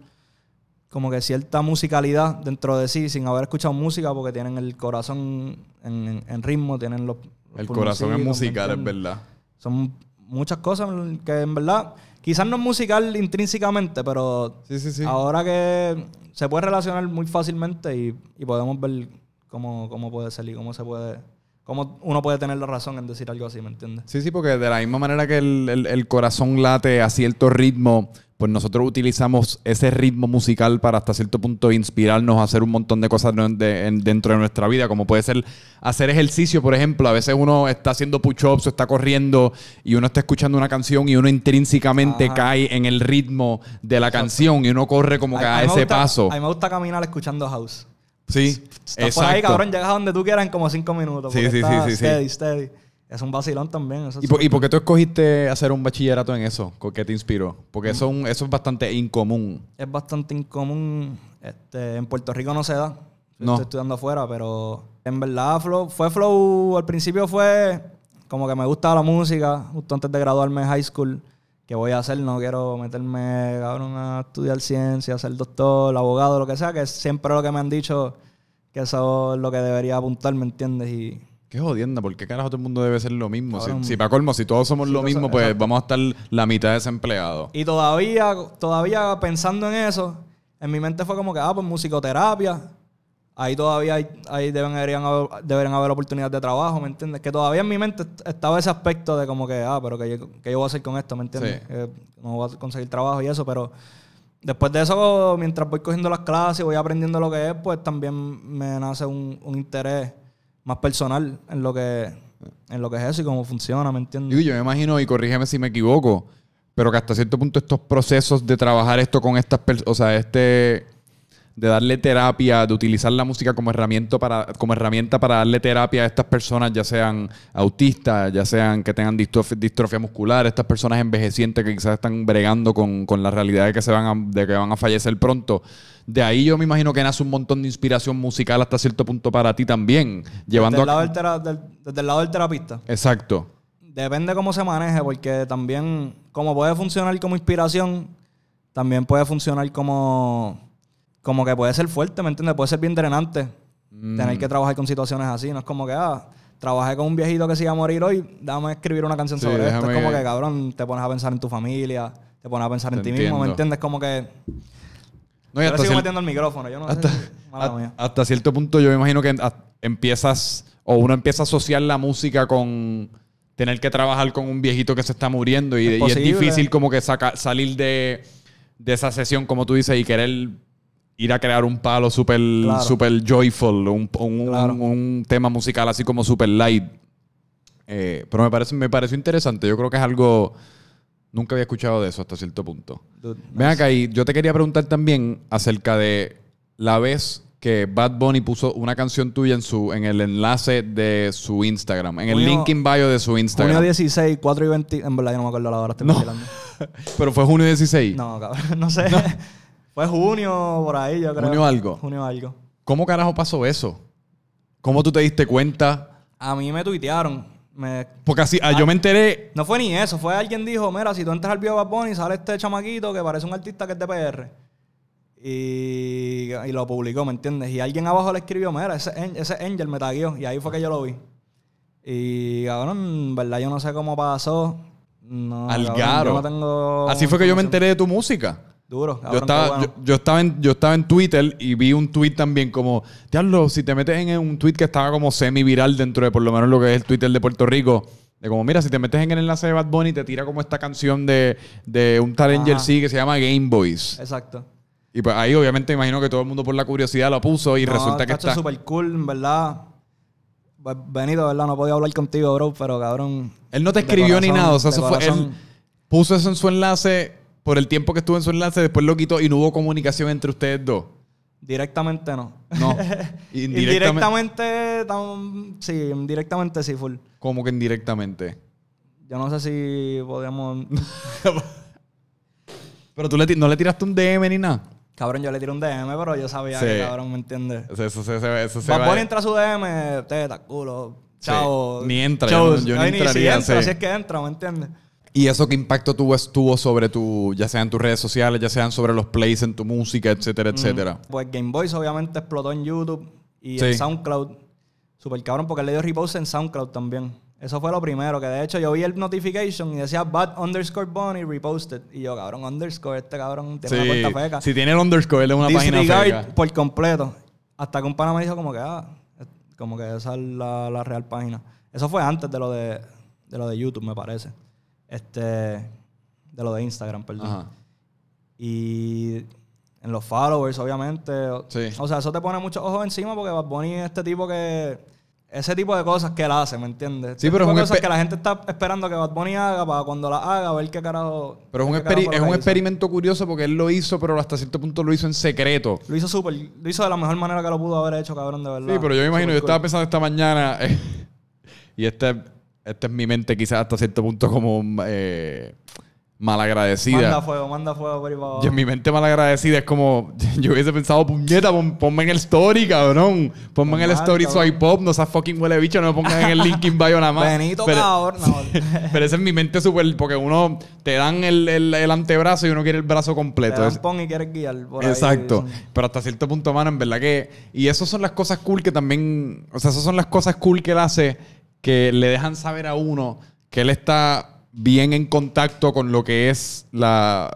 como que cierta musicalidad dentro de sí, sin haber escuchado música, porque tienen el corazón en, en- en ritmo, tienen los... los El corazón es pulmoncitos, ¿me musical, es verdad. Son muchas cosas que en verdad, quizás no es musical intrínsecamente, pero Sí, sí, sí. ahora que se puede relacionar muy fácilmente y, y podemos ver cómo, cómo puede y cómo se puede, cómo uno puede tener la razón en decir algo así, ¿me entiendes? Sí, sí, porque de la misma manera que el, el- el corazón late a cierto ritmo, pues nosotros utilizamos ese ritmo musical para hasta cierto punto inspirarnos a hacer un montón de cosas no- de- en- dentro de nuestra vida, como puede ser hacer ejercicio, por ejemplo. A veces uno está haciendo push-ups o está corriendo y uno está escuchando una canción y uno intrínsecamente Ajá. cae en el ritmo de la canción y uno corre como que A- ese gusta- paso. A mí me gusta caminar escuchando house. Sí, Estás por ahí, cabrón, llegas a donde tú quieras en como cinco minutos. Sí, sí, sí, sí, sí. Steady, steady. Es un vacilón también. Eso ¿Y por, y por qué tú escogiste hacer un bachillerato en eso? ¿Qué te inspiró? Porque eso, es un- eso es bastante incomún. es bastante incomún. Este, en Puerto Rico no se da. Yo No. Estoy estudiando afuera, pero en verdad flow, fue flow. Al principio fue como que me gustaba la música, justo antes de graduarme de high school. ¿Qué voy a hacer? No quiero meterme, cabrón, a estudiar ciencia, ser doctor, abogado, lo que sea, que es siempre lo que me han dicho que eso es lo que debería apuntar, ¿me entiendes? Y Qué jodienda, ¿por qué carajo todo el mundo debe ser lo mismo? Si, Cabrón. si para colmo, si todos somos lo mismo, pues exacto. vamos a estar la mitad desempleados. Y todavía, todavía pensando en eso, en mi mente fue como que, ah, pues musicoterapia. Ahí todavía hay, ahí deben, deberían, haber, deberían haber oportunidades de trabajo, ¿me entiendes? Que todavía en mi mente est- estaba ese aspecto de como que, ah, pero que yo, que yo voy a hacer con esto, ¿me entiendes? Sí. Que no voy a conseguir trabajo y eso, pero después de eso, mientras voy cogiendo las clases y voy aprendiendo lo que es, pues también me nace un, un interés más personal en lo que en lo que es eso y cómo funciona, ¿me entiendes? Digo, yo me imagino, y corrígeme si me equivoco, pero que hasta cierto punto estos procesos de trabajar esto con estas personas, o sea, este de darle terapia, de utilizar la música como herramienta para como herramienta para darle terapia a estas personas, ya sean autistas, ya sean que tengan distrof- distrofia muscular, estas personas envejecientes que quizás están bregando con, con la realidad de que se van a, de que van a fallecer pronto. De ahí yo me imagino que nace un montón de inspiración musical hasta cierto punto para ti también, llevando desde, el lado a- del tera- del- desde el lado del terapista. Exacto. Depende cómo se maneje, porque también, como puede funcionar como inspiración, también puede funcionar como, como que puede ser fuerte, ¿me entiendes? Puede ser bien drenante Mm. tener que trabajar con situaciones así. No es como que, ah, trabajé con un viejito que se iba a morir hoy, dame escribir una canción Sí, sobre esto. Es como que, cabrón, te pones a pensar en tu familia, te pones a pensar Te en ti mismo. ¿me entiendes? Como que... No, y Yo le hasta sigo cier- metiendo el micrófono, yo no sé. si- mala hasta, mía. hasta cierto punto yo me imagino que a- empiezas o uno empieza a asociar la música con tener que trabajar con un viejito que se está muriendo y, Es y es posible. difícil como que saca- salir de, de esa sesión como tú dices y querer ir a crear un palo súper Claro. super joyful un, un- Claro. un- un tema musical así como super light Eh, pero me parece me pareció interesante yo creo que es algo nunca había escuchado de eso hasta cierto punto Dude, Ven acá y yo te quería preguntar también acerca de la vez que Bad Bunny puso una canción tuya en su en el enlace de su Instagram, en el Junio- link in bio de su Instagram. Junio 16, 4 y 20. En verdad, yo no me acuerdo la hora, estoy No. Pero fue junio 16. No, cabrón, no sé. Fue junio, por ahí, yo creo. Junio algo. Junio algo. ¿Cómo carajo pasó eso? ¿Cómo tú te diste cuenta? A mí me tuitearon. Me... Porque así, ah, yo me enteré. No fue ni eso, fue alguien dijo, mira, si tú entras al video de Bad Bunny, sale este chamaquito que parece un artista que es de PR. Y, y lo publicó, ¿me entiendes? Y alguien abajo le escribió, mira, ese, ese Angel me taguió. Y ahí fue que yo lo vi. Y, cabrón, en verdad yo no sé cómo pasó. No, Al cabrón. Yo no tengo... Así fue que yo me enteré de tu música. Duro, Yo estaba, bueno. yo, yo estaba en, yo estaba en Twitter y vi un tweet también como, diablo, si te metes en un tweet que estaba como semi-viral dentro de por lo menos lo que es el Twitter de Puerto Rico, de como, mira, si te metes en el enlace de Bad Bunny, te tira como esta canción de, de un tal Angel Ajá. C que se llama Game Boys. Exacto. Y pues ahí obviamente imagino que todo el mundo por la curiosidad lo puso y No, resulta que está... súper cool, en verdad. Pues, Benito, ¿verdad? No podía hablar contigo, bro, pero cabrón. Él no te escribió ni nada, o sea, eso fue... Él puso eso en su enlace por el tiempo que estuvo en su enlace, después lo quitó y no hubo comunicación entre ustedes dos. Directamente no. No. Indirectamente. Tam- sí, indirectamente sí, full. Como que indirectamente. Yo no sé si podíamos. Pero tú le no le tiraste un DM ni nada. cabrón, yo le tiré un DM, pero yo sabía Sí. que cabrón, ¿me entiendes? Eso, eso, eso, eso, se va- entra a su DM, teta, culo, Sí. chao. Ni entra, yo yo ni Ay, si entraría, entra, sí. si es que entra, ¿me entiendes? ¿Y eso qué impacto tuvo, estuvo sobre tu, ya sean tus redes sociales, ya sean sobre los plays en tu música, etcétera, etcétera? Pues Game Boys obviamente explotó en YouTube y Sí. en SoundCloud. Super cabrón, porque él le dio repost en SoundCloud también. Eso fue lo primero, que de hecho yo vi el notification y decía bad underscore bunny reposted. Y yo, cabrón, underscore, este cabrón tiene una cuenta feca. Si tiene el underscore, él es una página Disregard feca. por completo. Hasta que un pana me dijo como que, ah, como que esa es la, la real página. Eso fue antes de lo de, de lo de YouTube, me parece. Este, de lo de Instagram, perdón. Ajá. Y en los followers, obviamente. Sí. O sea, eso te pone muchos ojos encima porque Bad Bunny es este tipo que... Ese tipo de cosas que él hace, ¿me entiendes? Sí, pero es un cosas que la gente está esperando que Bad Bunny haga para cuando la haga, ver qué carajo... Pero es un, es un hizo. experimento curioso porque él lo hizo, pero hasta cierto punto lo hizo en secreto. Lo hizo súper... Lo hizo de la mejor manera que lo pudo haber hecho, cabrón, de verdad. Sí, pero yo me imagino, yo estaba pensando esta mañana, y este, esta es mi mente quizás hasta cierto punto como eh, malagradecida. Manda fuego, manda fuego por ahí para abajo. Y en mi mente malagradecida es como, yo hubiese pensado, puñeta, pon- ponme en el story, cabrón. Ponme en el story swipe pop, no seas fucking huele bicho, no me pongan en el link in bio nada más. Benito, pero, cabrón. No. pero esa es mi mente súper, porque uno te dan el, el- el antebrazo y uno quiere el brazo Te completo. dan Es- pon y quieres guiar por Exacto. Pero hasta cierto punto, mano, en verdad que. Y esas son las cosas cool que también. O sea, esas son las cosas cool que él hace que le dejan saber a uno que él está bien en contacto con lo que es la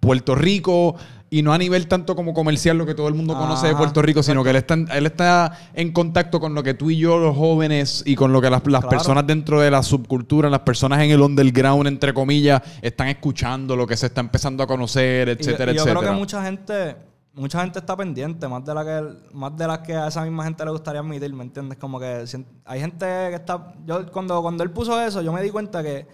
Puerto Rico. Y no a nivel tanto como comercial, lo que todo el mundo conoce de Puerto Rico, sino que él está, en- él está en contacto con lo que tú y yo, los jóvenes, y con lo que las, las Claro. personas dentro de la subcultura, las personas en el underground, entre comillas, están escuchando, lo que se está empezando a conocer, Y- etcétera, y yo etcétera. creo que mucha gente, mucha gente está pendiente, más de la que más de las que a esa misma gente le gustaría admitir, ¿me entiendes? Como que hay gente que está, yo cuando cuando él puso eso, yo me di cuenta que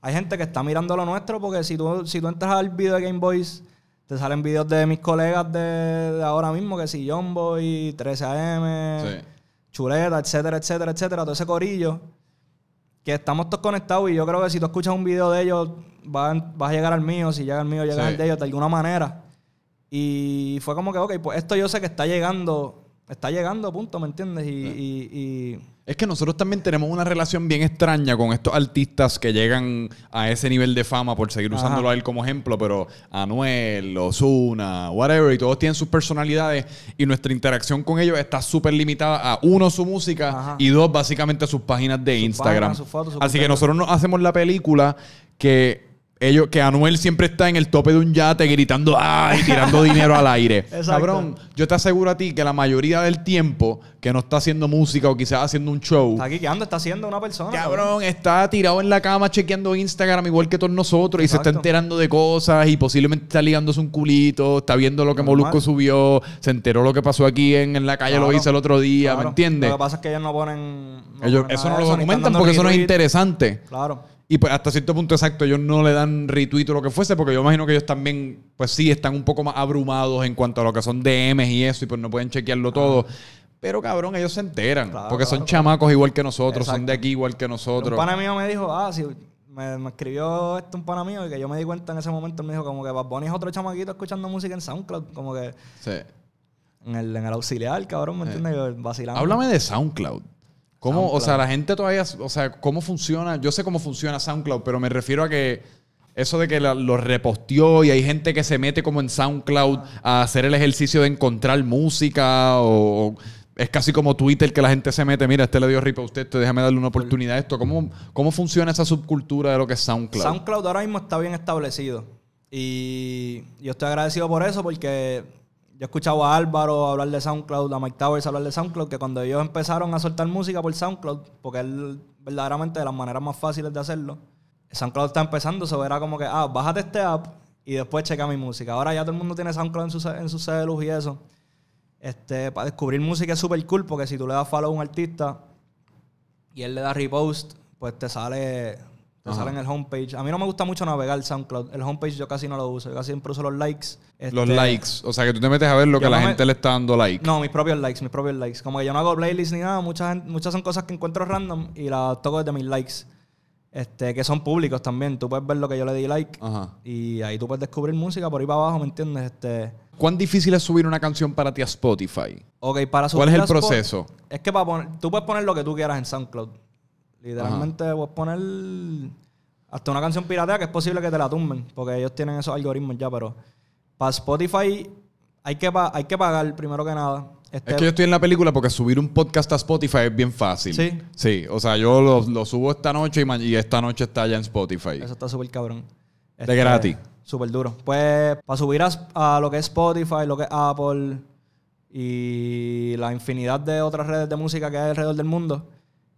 hay gente que está mirando lo nuestro porque si tú si tú entras al video de Game Boys te salen videos de mis colegas de, de ahora mismo, que si John Boy, 13AM, Sí. Chuleta, etcétera, etcétera, etcétera, todo ese corillo que estamos todos conectados y yo creo que si tú escuchas un video de ellos vas, vas a llegar al mío, si llega al mío llegas Sí. al de ellos de alguna manera. Y fue como que, ok, pues esto yo sé que está llegando, está llegando, punto, ¿me entiendes? Y, y- y- Es que nosotros también tenemos una relación bien extraña con estos artistas que llegan a ese nivel de fama, por seguir Ajá. usándolo a él como ejemplo, pero Anuel, Ozuna, whatever, y todos tienen sus personalidades y nuestra interacción con ellos está súper limitada a uno, su música Ajá. y dos, básicamente sus páginas de Sus Instagram. páginas, sus fotos, su Así que nosotros nos hacemos la película que ellos, que Anuel siempre está en el tope de un yate gritando ¡ay! tirando dinero al aire. Exacto. Cabrón, yo te aseguro a ti que la mayoría del tiempo que no está haciendo música o quizás haciendo un show, está aquí quedando, está haciendo una persona. Cabrón, está tirado en la cama chequeando Instagram igual que todos nosotros y se está enterando de cosas y posiblemente está ligándose un culito, está viendo lo que Normal. Molusco subió, se enteró lo que pasó aquí en, en la calle, lo hice el otro día, ¿me entiendes? Lo que pasa es que ellos no ponen. no Ellos- ponen eso no lo documentan porque eso no es interesante. Claro. Y pues hasta cierto punto exacto, ellos no le dan retweet o lo que fuese, porque yo imagino que ellos también, pues sí, están un poco más abrumados en cuanto a lo que son DMs y eso, y pues no pueden chequearlo todo. Pero cabrón, ellos se enteran. Claro, porque son claro, chamacos igual que nosotros, son de aquí igual que nosotros. Un pana mío me dijo, ah, sí, me, me escribió esto un pana mío y que yo me di cuenta en ese momento, él me dijo como que Bad Bunny es otro chamaquito escuchando música en SoundCloud, como que Sí. en el, en el auxiliar, cabrón, ¿me entiendes? Yo Vacilando. Háblame de SoundCloud. ¿Cómo, o sea, la gente todavía, o sea, cómo funciona? Yo sé cómo funciona SoundCloud, pero me refiero a que eso de que la- lo reposteó y hay gente que se mete como en SoundCloud a hacer el ejercicio de encontrar música o es casi como Twitter que la gente se mete, mira, este le dio rip a usted, esto, déjame darle una oportunidad a esto. ¿Cómo, ¿Cómo funciona esa subcultura de lo que es SoundCloud? SoundCloud ahora mismo está bien establecido. Y yo estoy agradecido por eso porque he escuchado a Álvaro hablar de SoundCloud, a Mike Towers hablar de SoundCloud, que cuando ellos empezaron a soltar música por SoundCloud, porque es verdaderamente de las maneras más fáciles de hacerlo, SoundCloud está empezando, eso era como que, ah, bájate este app y después checa mi música. Ahora ya todo el mundo tiene SoundCloud en sus en sus celus y eso. Este, para descubrir música es súper cool porque si tú le das follow a un artista y él le da repost, pues te sale, te Ajá. sale en el homepage. A mí no me gusta mucho navegar SoundCloud. El homepage yo casi no lo uso. Yo casi siempre uso los likes. Los Este, likes. O sea, que tú te metes a ver lo que la no me- gente le está dando like. No, mis propios likes, mis propios likes. Como que yo no hago playlists ni nada. Muchas, muchas son cosas que encuentro random y las toco desde mis likes. Este, que son públicos también. Tú puedes ver lo que yo le di like. Ajá. Y ahí tú puedes descubrir música por ahí para abajo, ¿me entiendes? Este, ¿Cuán difícil es subir una canción para ti a Spotify? ok, para ¿Cuál es el a proceso? Es que para poner, tú puedes poner lo que tú quieras en SoundCloud. Literalmente puedes poner hasta una canción piratea que es posible que te la tumben, porque ellos tienen esos algoritmos ya, pero para Spotify hay que, hay que pagar primero que nada. Este, Es que yo estoy en la película porque subir un podcast a Spotify es bien fácil. Sí. Sí, o sea, yo lo, lo subo esta noche y, y esta noche está ya en Spotify. Eso está súper cabrón. Este, De gratis. Súper duro. Pues para subir a, a lo que es Spotify, lo que es Apple y la infinidad de otras redes de música que hay alrededor del mundo,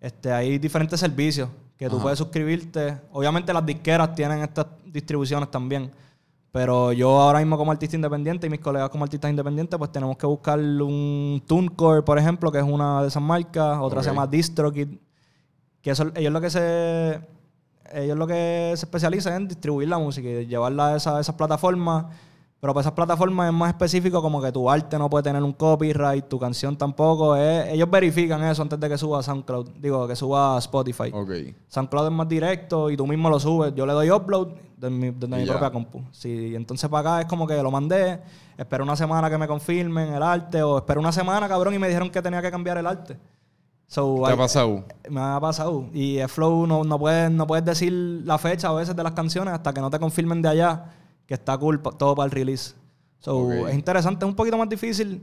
este, hay diferentes servicios que tú Ajá. puedes suscribirte. Obviamente las disqueras tienen estas distribuciones también. Pero yo ahora mismo como artista independiente y mis colegas como artistas independientes, pues tenemos que buscar un TuneCore, por ejemplo, que es una de esas marcas. Otra se llama DistroKid. Que eso, ellos lo que se ellos lo que se especializan es en distribuir la música y llevarla a, esa- a esas plataformas. Pero para esas plataformas es más específico como que tu arte no puede tener un copyright, tu canción tampoco. es- ellos verifican eso antes de que suba a SoundCloud. Digo, que suba a Spotify. Ok. SoundCloud es más directo y tú mismo lo subes. Yo le doy upload desde mi, propia compu. Sí, entonces para acá es como que lo mandé, espero una semana que me confirmen el arte o espero una semana, cabrón, y me dijeron que tenía que cambiar el arte. So, ¿Qué ha pasado? me ha pasado. Y el Flow no, no, puedes, no puedes decir la fecha a veces de las canciones hasta que no te confirmen de allá que está cool todo para el release. So, es interesante, es un poquito más difícil.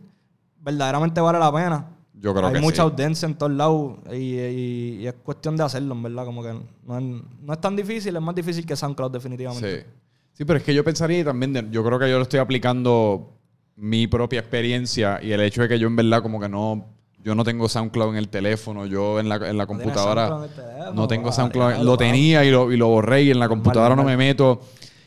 Verdaderamente vale la pena. Yo creo Hay que mucha sí. audiencia en todos lados y, y- y es cuestión de hacerlo, en verdad. Como que no es, no es tan difícil, es más difícil que SoundCloud, definitivamente. Sí. Sí, pero es que yo pensaría y también, de- yo creo que yo lo estoy aplicando mi propia experiencia y el hecho de que yo en verdad como que no, yo no tengo SoundCloud en el teléfono, yo en la, en la computadora en teléfono? no tengo SoundCloud, lo tenía y lo, y lo borré y en la computadora no me meto.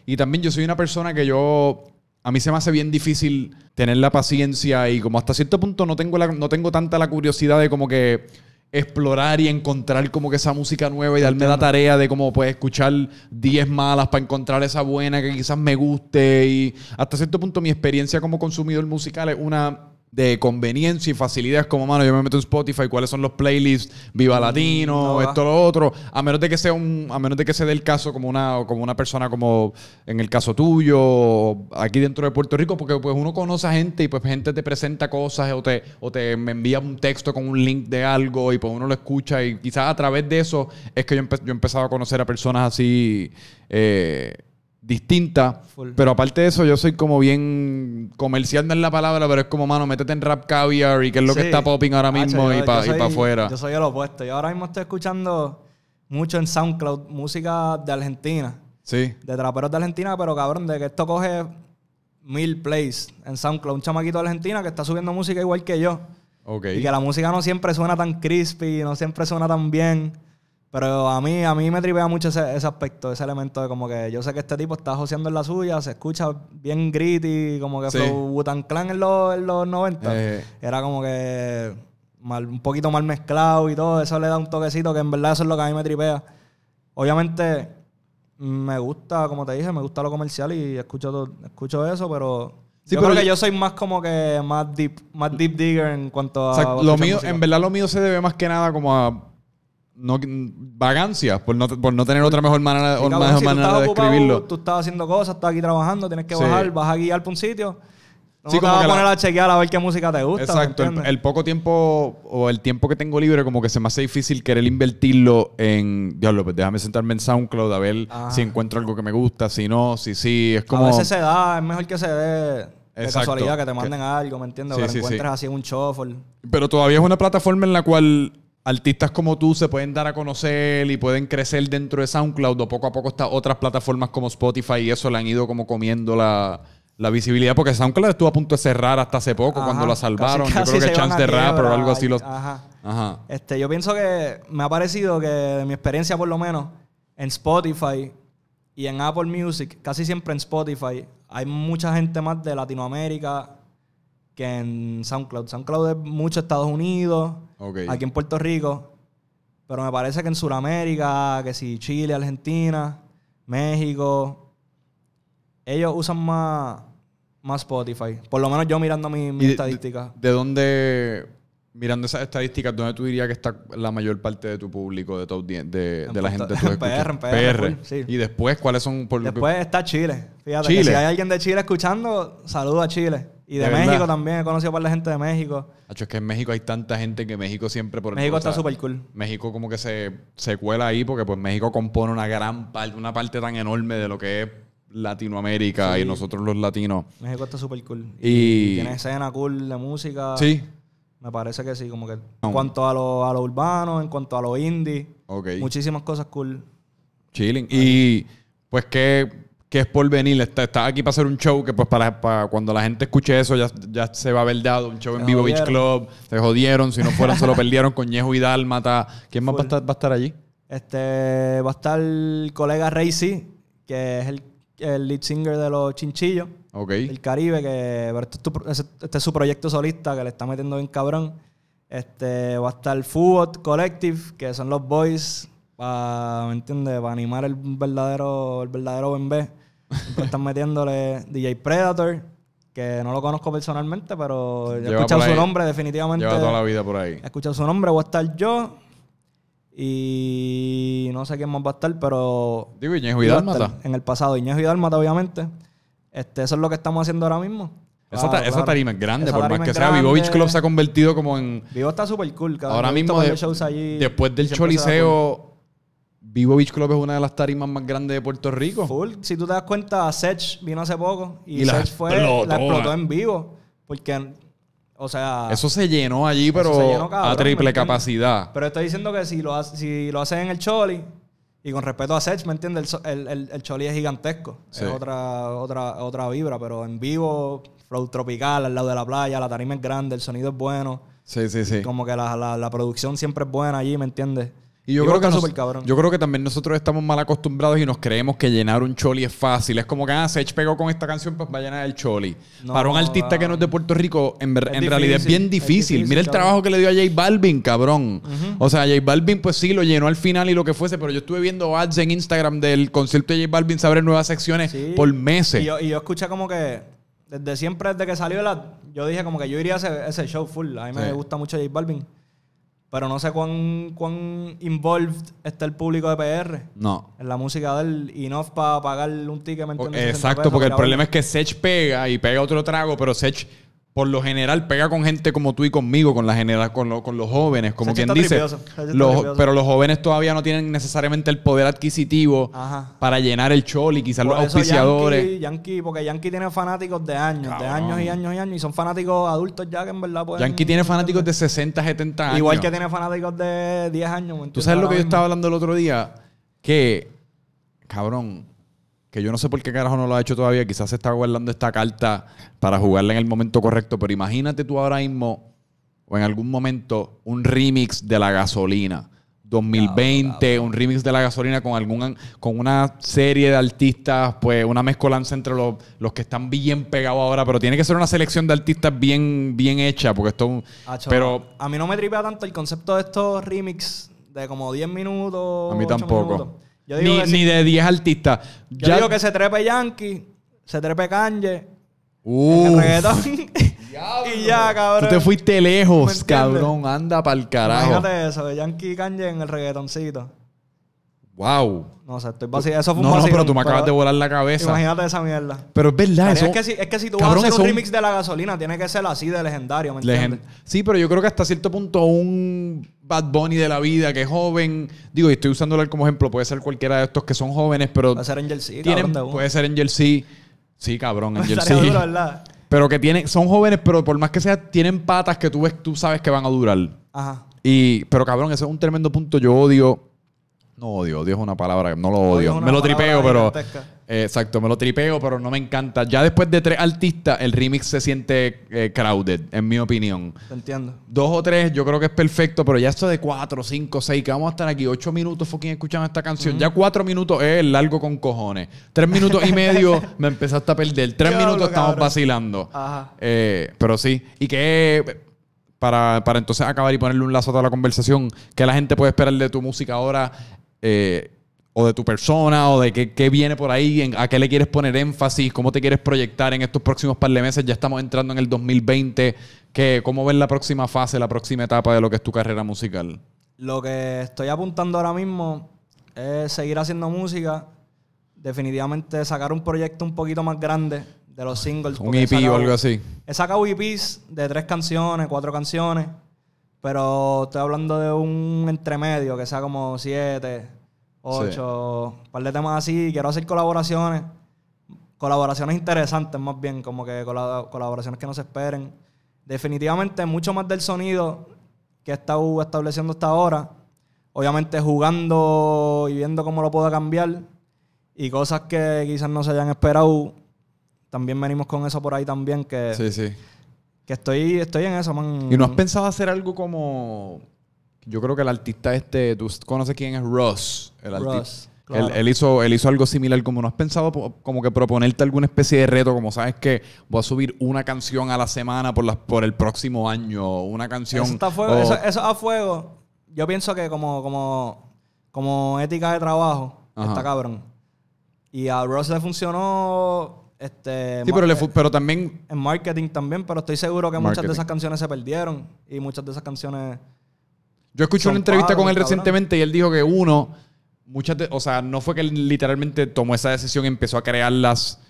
Y también yo soy una persona que yo, a mí se me hace bien difícil tener la paciencia y como hasta cierto punto no tengo, la- no tengo tanta la curiosidad de como que explorar y encontrar como que esa música nueva y darme la tarea de como pues escuchar 10 malas para encontrar esa buena que quizás me guste. Y hasta cierto punto mi experiencia como consumidor musical es una de conveniencia y facilidades como mano yo me meto en Spotify cuáles son los playlists Viva Latino no va. esto lo otro a menos de que sea un a menos de que se dé el caso como una como una persona como en el caso tuyo aquí dentro de Puerto Rico porque pues uno conoce a gente y pues gente te presenta cosas o te o te me envía un texto con un link de algo y pues uno lo escucha y quizás a través de eso es que yo, empe- yo he empezado a conocer a personas así eh, distintas Full. pero aparte de eso yo soy como bien comercial no es la palabra pero es como mano métete en rap caviar y qué es lo que está popping ahora Hacho, mismo yo- y para soy- afuera Yo soy el opuesto. Yo ahora mismo estoy escuchando mucho en SoundCloud música de Argentina. sí de traperos de Argentina, pero cabrón, de que esto coge mil plays en SoundCloud. Un chamaquito de Argentina que está subiendo música igual que yo. Y que la música no siempre suena tan crispy, no siempre suena tan bien. Pero a mí, a mí me tripea mucho ese, ese aspecto, ese elemento de como que yo sé que este tipo está joseando en la suya, se escucha bien gritty, como que Sí. Wu-Tang Clan en los, en los 90. Eh. Era como que mal- un poquito mal mezclado y todo. Eso le da un toquecito que en verdad eso es lo que a mí me tripea. Obviamente, me gusta, como te dije, me gusta lo comercial y escucho, todo- escucho eso, pero... Sí, yo pero creo que yo- soy más como que más deep, más deep digger en cuanto a... O sea, lo mío, música. en verdad lo mío se debe más que nada como a no, vagancia, por no, por no tener otra mejor manera, Sí, o cabrón, mejor si tú manera de ocupado, escribirlo. Tú estás haciendo cosas, estás aquí trabajando, tienes que Sí. bajar, vas a guiar por un sitio. No Sí, te como vas a la- poner a chequear a ver qué música te gusta. ¿me Exacto, el, poco tiempo o el tiempo que tengo libre como que se me hace difícil querer invertirlo en, diablo, pues déjame sentarme en SoundCloud a ver si encuentro algo que me gusta, si no, si sí, es como... A veces se da, es mejor que se dé de Exacto. casualidad, que te manden algo, ¿me entiendes? Sí, que te sí, encuentres sí. así en un shuffle. Pero todavía es una plataforma en la cual artistas como tú se pueden dar a conocer y pueden crecer dentro de SoundCloud o poco a poco estas otras plataformas como Spotify y eso le han ido como comiendo la, la visibilidad porque SoundCloud estuvo a punto de cerrar hasta hace poco Ajá, cuando la salvaron. casi Yo creo que Chance de Rapper o algo así los... Ajá. Ajá. Este, yo pienso que me ha parecido que de mi experiencia por lo menos en Spotify y en Apple Music, casi siempre en Spotify, hay mucha gente más de Latinoamérica que en SoundCloud. SoundCloud es mucho Estados Unidos, aquí en Puerto Rico, pero me parece que en Sudamérica, que si Chile, Argentina, México, ellos usan más, más Spotify. Por lo menos yo mirando mi, mi ¿Y de- estadística. ¿De dónde, mirando esas estadísticas, dónde tú dirías que está la mayor parte de tu público, de tu de, En de la gente que tú PR, en PR, sí. Y después, ¿cuáles son? Por, Después está Chile. Fíjate, Chile. que si hay alguien de Chile escuchando, saludo a Chile. Y de, De México verdad. también, he conocido a par de gente de México. Hacho, es que en México hay tanta gente que México siempre... Por México o está sea, súper cool. México como que se, se cuela ahí porque pues México compone una gran parte, una parte tan enorme de lo que es Latinoamérica Sí. y nosotros los latinos. México está súper cool. Y- tiene escena cool de música. Sí. Me parece que sí, como que en cuanto a lo, a lo urbano, en cuanto a lo indie, Ok. muchísimas cosas cool. Chilling. Y pues, ¿qué, qué es por venir? Está- Estás aquí para hacer un show que pues para, para cuando la gente escuche eso ya, ya se va a haber dado un show en Vivo Beach. Club. Se jodieron. Si no fueron, se lo perdieron con Ñejo y Dálmata. ¿Quién más va a, estar, va a estar allí? Este va a estar el colega Racy, que es el, el lead singer de los Chinchillos. Ok. del Caribe, que pero este, es tu- ese- este es su proyecto solista que le está metiendo bien cabrón. Este va a estar Food Collective, que son los boys para, ¿me entiendes? Para animar el verdadero, el verdadero bembé. Están metiéndole DJ Predator, que no lo conozco personalmente, pero he escuchado su ahí. nombre definitivamente. Lleva toda la vida por ahí. He escuchado su nombre, voy a estar yo. Y no sé quién más va a estar, pero Digo, y Ñejo y Dálmata. En el pasado, Iñejo y Dálmata, obviamente. Este, eso es lo que estamos haciendo ahora mismo. Esa, Claro, esa claro. tarima es grande, Esa por más que sea. Vivo Beach. Club se ha convertido como en. Vivo está súper cool, cabrón. Ahora mismo, de- shows allí. después del Choliseo, Vivo Beach Club es una de las tarimas más grandes de Puerto Rico. Full. Si tú te das cuenta, Sech vino hace poco y, Y la Sech fue, explotó. la explotó en vivo. Porque, o sea... Eso se llenó allí, pero se llenó, cabrón, a ¿me triple capacidad. Pero estoy diciendo que si lo, hace- si lo hacen en el Choli, y con respeto a Sech, ¿me entiendes? El, el, el- el Choli es gigantesco. Sí. Es otra, otra, otra vibra, pero en vivo, flow tropical, al lado de la playa, la tarima es grande, el sonido es bueno. Sí, sí, sí. Como que la, la- la producción siempre es buena allí, ¿me entiendes? Y yo, creo, que está nos- súper cabrón. yo creo que también nosotros estamos mal acostumbrados y nos creemos que llenar un choli es fácil. Es como que, ah, Sech pegó con esta canción, pues va a llenar el choli. No, Para un artista que no es de Puerto Rico, en, realidad es difícil, bien es difícil. Mira el cabrón. trabajo que le dio a J Balvin, cabrón. O sea, J Balvin, pues sí, lo llenó al final y lo que fuese, pero yo estuve viendo ads en Instagram del concierto de J Balvin, se abren nuevas secciones Sí. por meses. Y yo, y yo escuché como que, desde siempre, desde que salió el ad, yo dije como que yo iría a ese, ese show full. A mí me gusta mucho J Balvin. Pero no sé cuán, cuán involved está el público de PR. No. En la música de él, enough para pagar un ticket, ¿me entiendes? 60 Exacto, pesos, porque el problema es que Sech pega y pega otro trago, pero Sech por lo general pega con gente como tú y conmigo, con la genera, con, lo- con los jóvenes, como quien dice. Los- pero los jóvenes todavía no tienen necesariamente el poder adquisitivo Ajá. para llenar el choli, quizás Por los auspiciadores. Yankee, Yankee, porque Yankee tiene fanáticos de años, de Cabrón. años y años y años, y son fanáticos adultos ya que en verdad pueden... Yankee tiene fanáticos de 60, 70 años. Igual que tiene fanáticos de 10 años. ¿me Tú sabes lo que yo estaba hablando el otro día, que, cabrón, que yo no sé por qué carajo no lo ha hecho todavía, quizás se está guardando esta carta para jugarla en el momento correcto, pero imagínate tú ahora mismo, o en algún momento, un remix de la gasolina. 2020, un remix de la gasolina con algún con una serie de artistas, pues una mezcolanza entre los, los que están bien pegados ahora, pero tiene que ser una selección de artistas bien, bien hecha, porque esto Acho, pero a mí no me tripea tanto el concepto de estos remix de como 10 minutos. A mí 8 tampoco. minutos. Yo digo Ni, que sí. ni de 10 artistas. Yo digo que se trepe Yankee, se trepe Kanye, Uf. el reggaetón. y ya, Tú cabrón. te fuiste ¿Me lejos, cabrón. Anda pa'l carajo. Imagínate eso, de Yankee y Kanye en el reggaetoncito. Wow. No sé, estoy vacilando. Eso fue un No, no, pero tú me acabas de volar la cabeza. Imagínate esa mierda. Pero es verdad, eso. es, que si, es que si tú Cabrón, vas a hacer un es un- remix de la gasolina, tiene que ser así de legendario, ¿me Legend- entiendes? Sí, pero yo creo que hasta cierto punto un Bad Bunny de la vida que es joven, digo, y estoy usándolo como ejemplo, puede ser cualquiera de estos que son jóvenes, pero a ser Angel C, tienen, cabrón, puede ser Angel C. Sí, cabrón, Angel C. Duro, ¿verdad? Pero que tienen, son jóvenes, pero por más que sea, tienen patas que tú ves, tú sabes que van a durar. Ajá. Y, pero cabrón, ese es un tremendo punto. Yo odio. No odio, odio es una palabra, no lo Odio Me lo tripeo, pero. eh, exacto, me lo tripeo, pero no me encanta. Ya después de tres artistas, el remix se siente eh, crowded, en mi opinión. Te entiendo. Dos o tres, yo creo que es perfecto, pero ya esto de cuatro, cinco, seis, que vamos a estar aquí ocho minutos fucking escuchando esta canción. Ya cuatro minutos es largo con cojones. Tres minutos y medio me empezaste a perder. Tres minutos estamos cabrón. vacilando. Ajá. Eh, pero sí. Y que para, para entonces acabar y ponerle un lazo a toda la conversación, que la gente puede esperar de tu música ahora, eh, o de tu persona, o de qué, qué viene por ahí, en- a qué le quieres poner énfasis, cómo te quieres proyectar en estos próximos par de meses. Ya estamos entrando en el 2020. Que, ¿Cómo ves la próxima fase, la próxima etapa de lo que es tu carrera musical? Lo que estoy apuntando ahora mismo es seguir haciendo música. Definitivamente sacar un proyecto un poquito más grande de los singles. Un EP o sacado- algo así. He sacado EPs de tres canciones, cuatro canciones. Pero estoy hablando de un entremedio que sea como siete, ocho, un par de temas así. Quiero hacer colaboraciones. Colaboraciones interesantes más bien, como que cola- colaboraciones que no se esperen. Definitivamente mucho más del sonido que he estado estableciendo hasta ahora. Obviamente jugando y viendo cómo lo puedo cambiar. Y cosas que quizás no se hayan esperado. También venimos con eso por ahí también, que, Sí, sí. que estoy, estoy en eso, man. ¿Y no has pensado hacer algo como... Yo creo que el artista este, tú conoces quién es Ross. El arti- Ross, claro. Él, él hizo, él hizo algo similar, como no has pensado como que proponerte alguna especie de reto, como sabes que voy a subir una canción a la semana por, las, por el próximo año, una canción... Eso está a fuego. o- Eso, eso a fuego. Yo pienso que como, como, como ética de trabajo, Ajá. está cabrón. Y a Ross le funcionó este, sí, pero, le pero también... en marketing también, pero estoy seguro que muchas de esas canciones se perdieron. Y muchas de esas canciones. Yo escuché una entrevista con él cabrón. recientemente y él dijo que uno, muchas de- o sea, no fue que él literalmente tomó esa decisión y empezó a crearlas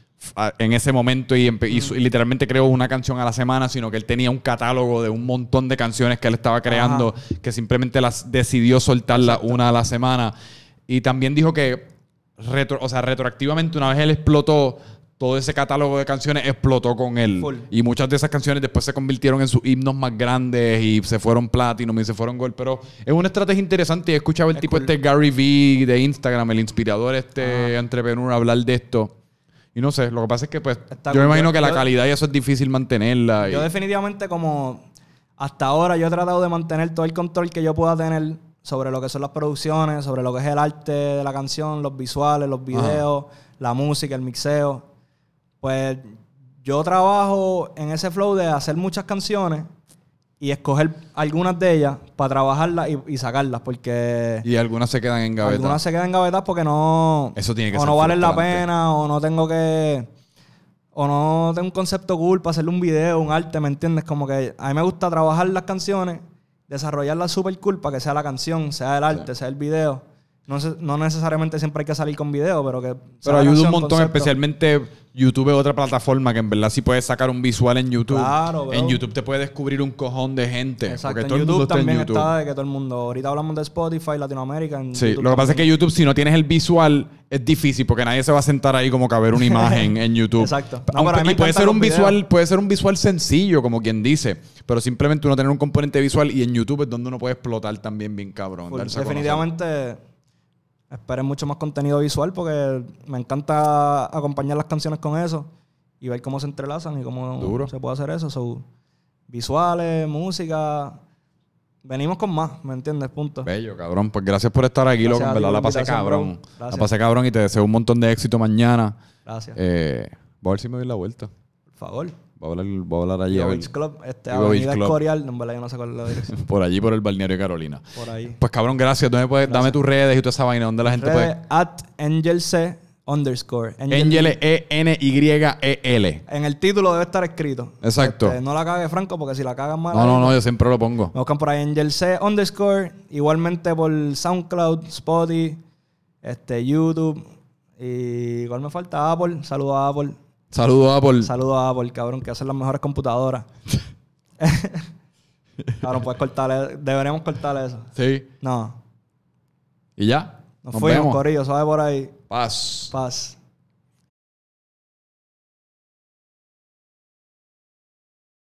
en ese momento y, empe- y su- y literalmente creó una canción a la semana, sino que él tenía un catálogo de un montón de canciones que él estaba creando, que simplemente las decidió soltarlas una a la semana. Y también dijo que, retro, o sea, retroactivamente, una vez él explotó, todo ese catálogo de canciones explotó con él. Full. Y muchas de esas canciones después se convirtieron en sus himnos más grandes y se fueron platinum y se fueron gol. Pero es una estrategia interesante. Y he escuchado el Es tipo cool. este Gary Vee de Instagram, el inspirador este entrepreneur, hablar de esto. Y no sé, lo que pasa es que pues Está yo me imagino Yo- que la yo- calidad y eso es difícil mantenerla. y- Yo definitivamente como hasta ahora yo he tratado de mantener todo el control que yo pueda tener sobre lo que son las producciones, sobre lo que es el arte de la canción, los visuales, los videos, la música, el mixeo. Pues yo trabajo en ese flow de hacer muchas canciones y escoger algunas de ellas para trabajarlas y, y sacarlas porque y algunas se quedan en gaveta. algunas se quedan gavetadas porque no Eso tiene que o ser no valen la pena o no tengo que o no tengo un concepto cool para hacerle un video, un arte, ¿me entiendes? Como que a mí me gusta trabajar las canciones, desarrollarlas super cool para que sea la canción, sea el arte, sea el video. No, no necesariamente siempre hay que salir con video, pero que... Pero ayuda un montón, concepto. especialmente YouTube es otra plataforma que en verdad sí puedes sacar un visual en YouTube. Claro, bro. en YouTube te puede descubrir un cojón de gente. Exacto, porque en todo el mundo YouTube está en también YouTube. está de que todo el mundo... Ahorita hablamos de Spotify, Latinoamérica. en Sí, YouTube lo que pasa es que también. YouTube, si no tienes el visual, es difícil porque nadie se va a sentar ahí como que a ver una imagen en YouTube. Exacto. No, Aunque- y puede ser un visual, videos. puede ser un visual sencillo, como quien dice, pero simplemente uno tener un componente visual y en YouTube es donde uno puede explotar también bien cabrón. Full. Definitivamente esperen mucho más contenido visual porque me encanta acompañar las canciones con eso y ver cómo se entrelazan y cómo Duro. se puede hacer eso. So, visuales, música. Venimos con más, ¿me entiendes? Punto. Bello, cabrón. Pues gracias por estar aquí, loco. En verdad la pasé cabrón. La pasé cabrón y te deseo un montón de éxito mañana. Gracias. Eh, voy a ver si me doy la vuelta. Por favor. Voy a hablar, voy a hablar allí. a. Beach Club, este, Avenida Club. Escorial, no, yo no sé cuál es la dirección. Por allí, por el balneario de Carolina. Por ahí. Pues cabrón, gracias. ¿Dónde puedes- dame tus redes y toda esa vaina. ¿Dónde la gente Redes, puede...? at AngelC underscore. Angel- Angel E E-N-Y-E-L. En el título debe estar escrito. Exacto. Este, no la cague Franco porque si la cagan mal. No, no, no, yo siempre lo pongo. Me buscan por ahí Angel C underscore. Igualmente por SoundCloud, Spotify, este, YouTube. Y igual me falta Apple. Saludos a Apple. Saludos a por... Saludos a Apple, cabrón, que hacen las mejores computadoras. cabrón, puedes cortar Deberíamos cortar eso. Sí. No. ¿Y ya? Nos, fuimos, Corillo, sabe por ahí. Paz. Paz.